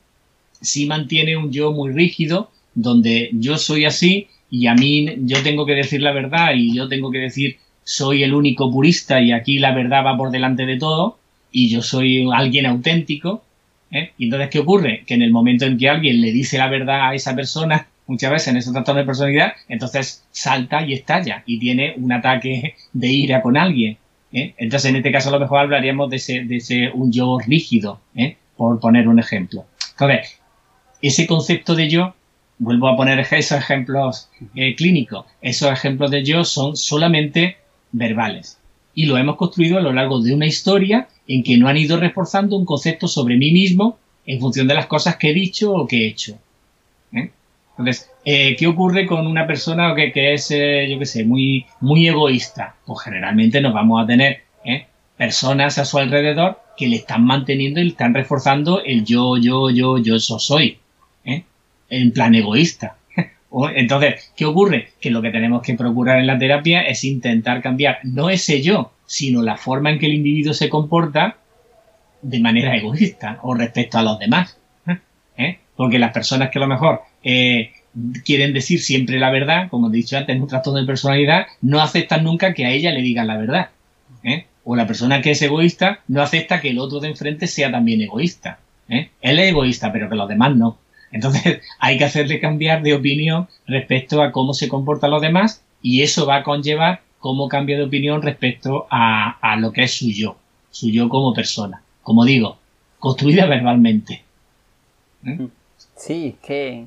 sí mantiene un yo muy rígido, donde yo soy así y a mí yo tengo que decir la verdad y yo tengo que decir soy el único purista y aquí la verdad va por delante de todo y yo soy alguien auténtico. ¿eh? Y entonces, ¿qué ocurre? Que en el momento en que alguien le dice la verdad a esa persona, muchas veces en ese trastorno de personalidad, entonces salta y estalla y tiene un ataque de ira con alguien. ¿eh? Entonces, en este caso, a lo mejor hablaríamos de ese, de un yo rígido, ¿eh? por poner un ejemplo. Entonces, ese concepto de yo vuelvo a poner esos ejemplos clínicos. Esos ejemplos de yo son solamente verbales. y lo hemos construido a lo largo de una historia en que no han ido reforzando un concepto sobre mí mismo en función de las cosas que he dicho o que he hecho. ¿eh? Entonces, eh, ¿qué ocurre con una persona que, es, eh, yo qué sé, muy, muy egoísta? Pues generalmente nos vamos a tener personas a su alrededor que le están manteniendo y le están reforzando el yo, yo, yo, yo, eso soy. En plan egoísta. Entonces, ¿qué ocurre? Que lo que tenemos que procurar en la terapia es intentar cambiar no ese yo, sino la forma en que el individuo se comporta de manera egoísta o respecto a los demás. ¿eh? Porque las personas que a lo mejor eh, quieren decir siempre la verdad, como he dicho antes, en un trastorno de personalidad, no aceptan nunca que a ella le digan la verdad. ¿eh? O la persona que es egoísta no acepta que el otro de enfrente sea también egoísta. Él es egoísta, pero que los demás no. Entonces hay que hacerle cambiar de opinión respecto a cómo se comportan los demás y eso va a conllevar cómo cambia de opinión respecto a, lo que es su yo, su yo como persona. Como digo, construida verbalmente. ¿Eh? Sí, qué,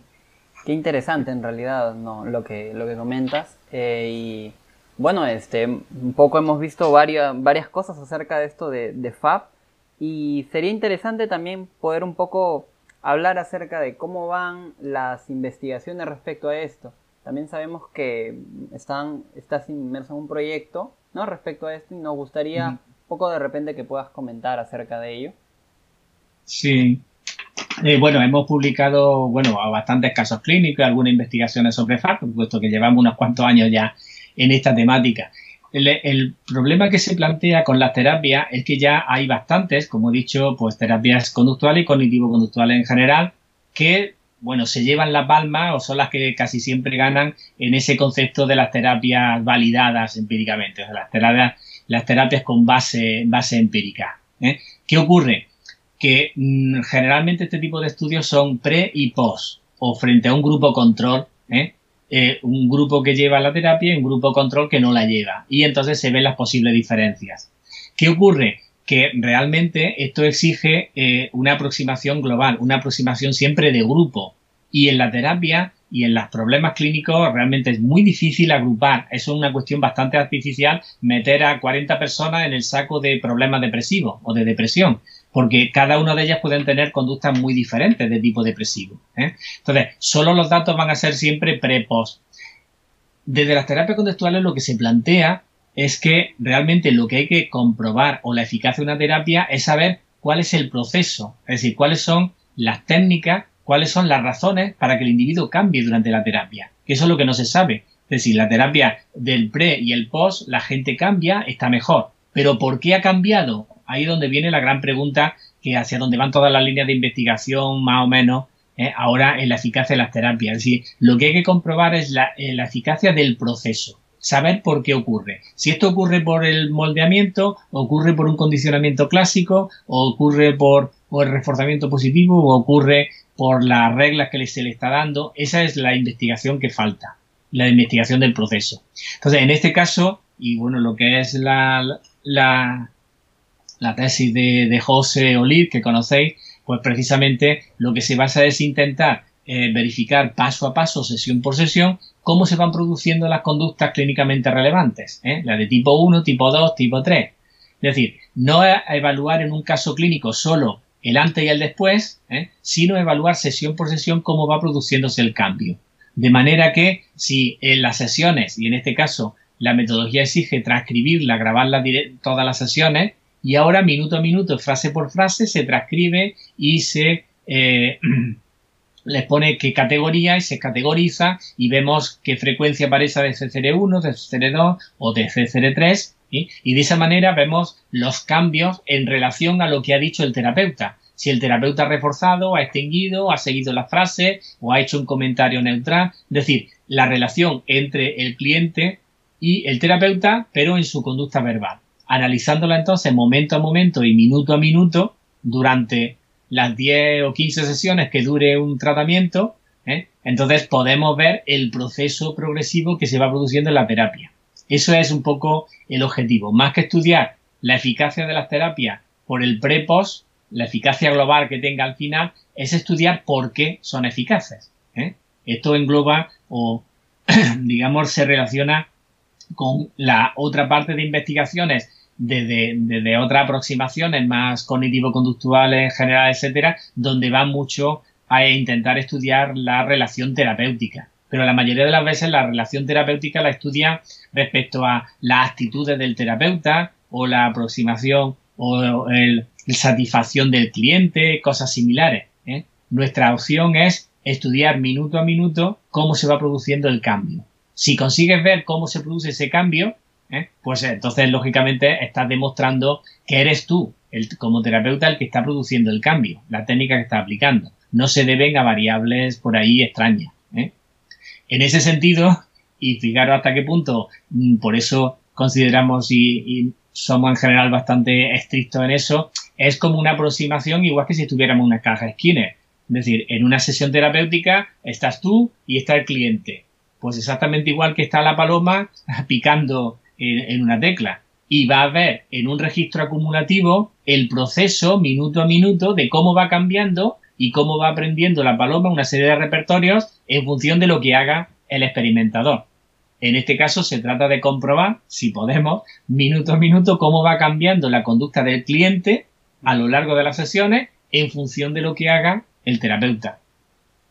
qué interesante en realidad ¿no? lo, que, lo que comentas. Eh, y bueno, este, un poco hemos visto varias, varias cosas acerca de esto de, de FAB y sería interesante también poder un poco hablar acerca de cómo van las investigaciones respecto a esto. También sabemos que están, estás inmerso en un proyecto ¿no? respecto a esto y nos gustaría un poco de repente que puedas comentar acerca de ello. Sí. Eh, bueno, hemos publicado bueno, bastantes casos clínicos y algunas investigaciones sobre FARC, puesto que llevamos unos cuantos años ya en esta temática. El, problema que se plantea con las terapias es que ya hay bastantes, como he dicho, pues terapias conductuales y cognitivo-conductuales en general, que, bueno, se llevan la palma o son las que casi siempre ganan en ese concepto de las terapias validadas empíricamente, o sea, las terapias, las terapias con base, base empírica. ¿eh? ¿Qué ocurre? Que mm, generalmente este tipo de estudios son pre y post, o frente a un grupo control, ¿eh? Eh, un grupo que lleva la terapia y un grupo control que no la lleva. Y entonces se ven las posibles diferencias. ¿Qué ocurre? Que realmente esto exige eh, una aproximación global, una aproximación siempre de grupo. Y en la terapia y en los problemas clínicos realmente es muy difícil agrupar. Eso es una cuestión bastante artificial, meter a 40 personas en el saco de problemas depresivos o de depresión porque cada una de ellas pueden tener conductas muy diferentes de tipo depresivo. ¿eh? Entonces, solo los datos van a ser siempre pre-post. Desde las terapias contextuales lo que se plantea es que realmente lo que hay que comprobar o la eficacia de una terapia es saber cuál es el proceso, es decir, cuáles son las técnicas, cuáles son las razones para que el individuo cambie durante la terapia. Que eso es lo que no se sabe. Es decir, la terapia del pre y el post, la gente cambia, está mejor. Pero ¿por qué ha cambiado? Ahí es donde viene la gran pregunta que hacia donde van todas las líneas de investigación, más o menos, eh, ahora en la eficacia de las terapias. Es decir, lo que hay que comprobar es la, eh, la, eficacia del proceso, saber por qué ocurre. Si esto ocurre por el moldeamiento, ocurre por un condicionamiento clásico, o ocurre por, el reforzamiento positivo, o ocurre por las reglas que se le está dando, esa es la investigación que falta, la investigación del proceso. Entonces, en este caso, y bueno, lo que es la, la tesis de, José Oliv, que conocéis, pues precisamente lo que se basa es intentar eh, verificar paso a paso, sesión por sesión, cómo se van produciendo las conductas clínicamente relevantes, ¿eh? la de tipo 1, tipo 2, tipo 3. Es decir, no evaluar en un caso clínico solo el antes y el después, ¿eh? sino evaluar sesión por sesión cómo va produciéndose el cambio. De manera que si en las sesiones, y en este caso la metodología exige transcribirla, grabarla todas las sesiones, y ahora minuto a minuto, frase por frase, se transcribe y se eh, les pone qué categoría y se categoriza y vemos qué frecuencia aparece de CCR1, de CCR2 o de CCR3 y de esa manera vemos los cambios en relación a lo que ha dicho el terapeuta. Si el terapeuta ha reforzado, ha extinguido, ha seguido la frase o ha hecho un comentario neutral. Es decir, la relación entre el cliente y el terapeuta, pero en su conducta verbal analizándola entonces momento a momento y minuto a minuto durante las 10 o 15 sesiones que dure un tratamiento, ¿eh? entonces podemos ver el proceso progresivo que se va produciendo en la terapia. Eso es un poco el objetivo. Más que estudiar la eficacia de las terapias por el pre-post, la eficacia global que tenga al final, es estudiar por qué son eficaces. ¿eh? Esto engloba o, digamos, se relaciona con la otra parte de investigaciones desde, otras aproximaciones más cognitivo-conductuales, generales, etcétera, donde va mucho a intentar estudiar la relación terapéutica. Pero la mayoría de las veces la relación terapéutica la estudia respecto a las actitudes del terapeuta o la aproximación o el, satisfacción del cliente, cosas similares. ¿eh? Nuestra opción es estudiar minuto a minuto cómo se va produciendo el cambio. Si consigues ver cómo se produce ese cambio, ¿eh? pues entonces lógicamente estás demostrando que eres tú, el, como terapeuta, el que está produciendo el cambio, la técnica que está aplicando. No se deben a variables por ahí extrañas. ¿eh? En ese sentido, y fijaros hasta qué punto, mm, por eso consideramos y, somos en general bastante estrictos en eso, es como una aproximación igual que si tuviéramos una caja Skinner. Es decir, en una sesión terapéutica estás tú y está el cliente. Pues exactamente igual que está la paloma picando en, una tecla. Y va a ver en un registro acumulativo el proceso minuto a minuto de cómo va cambiando y cómo va aprendiendo la paloma una serie de repertorios en función de lo que haga el experimentador. En este caso se trata de comprobar, si podemos, minuto a minuto cómo va cambiando la conducta del cliente a lo largo de las sesiones en función de lo que haga el terapeuta.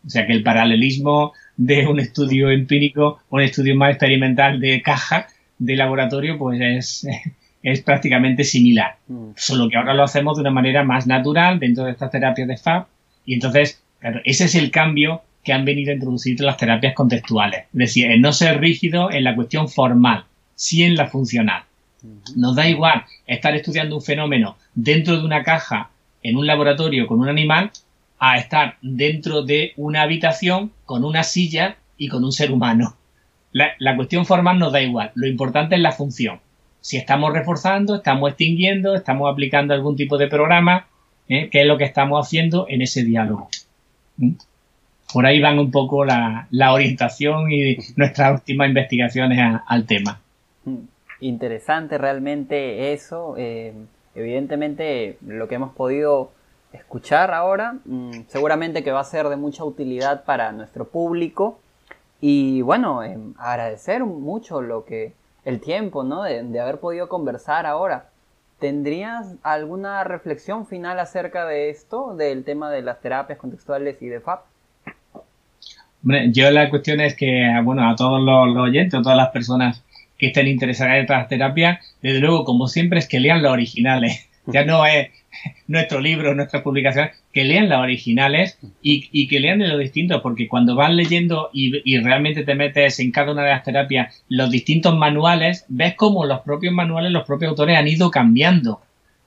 O sea que el paralelismo de un estudio empírico o un estudio más experimental de caja de laboratorio, pues es, es prácticamente similar. Mm. Solo que ahora lo hacemos de una manera más natural dentro de estas terapias de FAB. Y entonces, claro, ese es el cambio que han venido a introducir las terapias contextuales. Es decir, el no ser rígido en la cuestión formal, sí en la funcional. Nos da igual estar estudiando un fenómeno dentro de una caja en un laboratorio con un animal a estar dentro de una habitación con una silla y con un ser humano la, cuestión formal nos da igual. Lo importante es la función. Si estamos reforzando, estamos extinguiendo, estamos aplicando algún tipo de programa, ¿eh? ¿qué es lo que estamos haciendo en ese diálogo? ¿Mm? Por ahí van un poco la, orientación y nuestras últimas investigaciones al tema. Mm. Interesante realmente eso. Eh, evidentemente lo que hemos podido escuchar ahora mm, seguramente que va a ser de mucha utilidad para nuestro público y bueno, em, agradecer mucho lo que el tiempo, ¿no? De, haber podido conversar ahora. ¿Tendrías alguna reflexión final acerca de esto, del tema de las terapias contextuales y de FAB? Hombre, yo la cuestión es que, bueno, a todos los, oyentes, a todas las personas que estén interesadas en estas terapias, desde luego, como siempre, es que lean los originales. Ya no es nuestro libro, nuestras publicaciones, que lean las originales y, que lean de lo distinto, porque cuando vas leyendo y, realmente te metes en cada una de las terapias los distintos manuales, ves cómo los propios manuales, los propios autores han ido cambiando.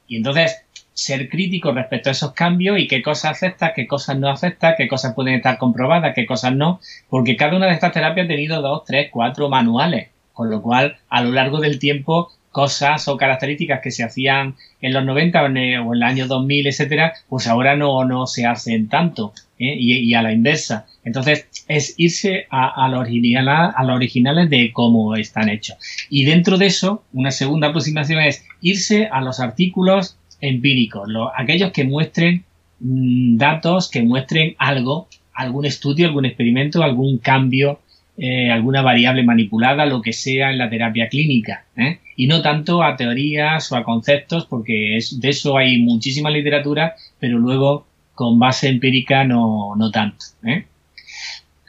Y entonces, ser crítico respecto a esos cambios y qué cosas aceptas, qué cosas no aceptas, qué cosas pueden estar comprobadas, qué cosas no, porque cada una de estas terapias ha tenido dos, tres, cuatro manuales, con lo cual a lo largo del tiempo cosas o características que se hacían en los 90 o en el año 2000, etcétera, pues ahora no, no se hacen tanto ¿eh? y, a la inversa. Entonces, es irse a, a, lo a los originales de cómo están hechos. Y dentro de eso, una segunda aproximación es irse a los artículos empíricos, aquellos que muestren mm, datos, que muestren algo, algún estudio, algún experimento, algún cambio eh, alguna variable manipulada, lo que sea en la terapia clínica, ¿eh? Y no tanto a teorías o a conceptos, porque es, de eso hay muchísima literatura, pero luego con base empírica no, no tanto. ¿eh?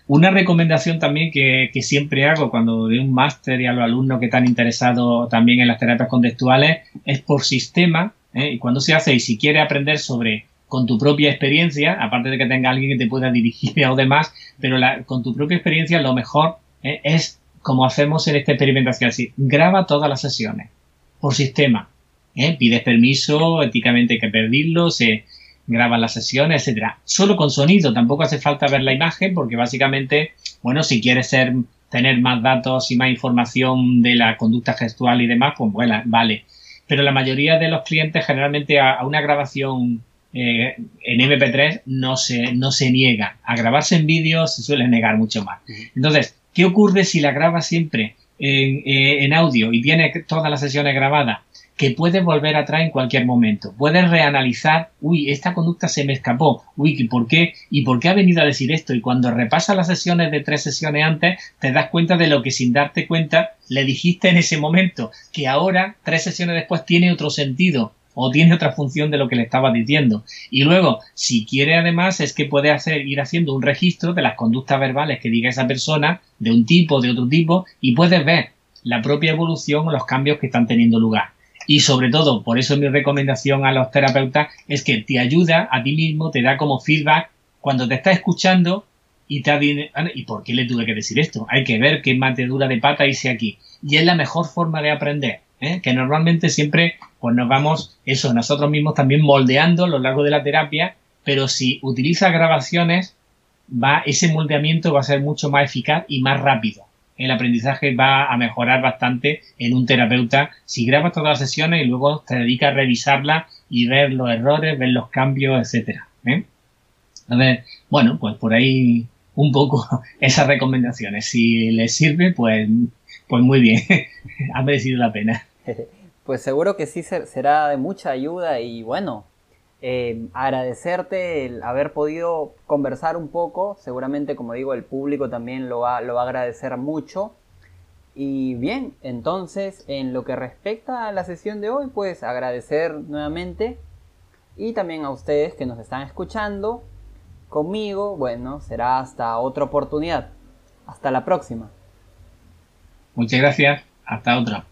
Una recomendación también que, que, siempre hago cuando doy un máster y a los alumnos que están interesados también en las terapias contextuales es por sistema, y cuando se hace y si quiere aprender sobre con tu propia experiencia, aparte de que tenga alguien que te pueda dirigir o demás, pero con tu propia experiencia lo mejor eh, es como hacemos en esta experimentación, así, graba todas las sesiones por sistema, ¿eh? pides permiso, éticamente hay que pedirlo, se graban las sesiones, etcétera. Solo con sonido, tampoco hace falta ver la imagen porque básicamente, bueno, si quieres ser, tener más datos y más información de la conducta gestual y demás, pues bueno, vale. Pero la mayoría de los clientes generalmente a una grabación eh, en MP3 no se, no se niega. A grabarse en vídeo se suele negar mucho más. Entonces, ¿qué ocurre si la grabas siempre en, eh, en audio y tiene todas las sesiones grabadas? que puedes volver atrás en cualquier momento. Puedes reanalizar, uy, esta conducta se me escapó, uy, ¿por qué? ¿Y por qué ha venido a decir esto? Y cuando repasas las sesiones de tres sesiones antes, te das cuenta de lo que sin darte cuenta le dijiste en ese momento, que ahora, tres sesiones después, tiene otro sentido o tiene otra función de lo que le estaba diciendo. Y luego, si quiere además, es que puede hacer, ir haciendo un registro de las conductas verbales que diga esa persona, de un tipo, de otro tipo, y puedes ver la propia evolución o los cambios que están teniendo lugar. Y sobre todo, por eso mi recomendación a los terapeutas es que te ayuda a ti mismo, te da como feedback cuando te está escuchando y te dice, ¿y por qué le tuve que decir esto? Hay que ver qué matedura de pata hice aquí. Y es la mejor forma de aprender, ¿eh? que normalmente siempre pues nos vamos, eso, nosotros mismos también moldeando a lo largo de la terapia, pero si utilizas grabaciones, va, ese moldeamiento va a ser mucho más eficaz y más rápido. El aprendizaje va a mejorar bastante en un terapeuta si grabas todas las sesiones y luego te dedicas a revisarlas y ver los errores, ver los cambios, etcétera. ¿eh? bueno, pues por ahí un poco esas recomendaciones. Si les sirve, pues, pues muy bien, ha merecido la pena. Pues seguro que sí será de mucha ayuda y bueno, eh, agradecerte el haber podido conversar un poco. Seguramente, como digo, el público también lo va, lo va a agradecer mucho. Y bien, entonces, en lo que respecta a la sesión de hoy, pues agradecer nuevamente y también a ustedes que nos están escuchando. Conmigo, bueno, será hasta otra oportunidad. Hasta la próxima. Muchas gracias. Hasta otra.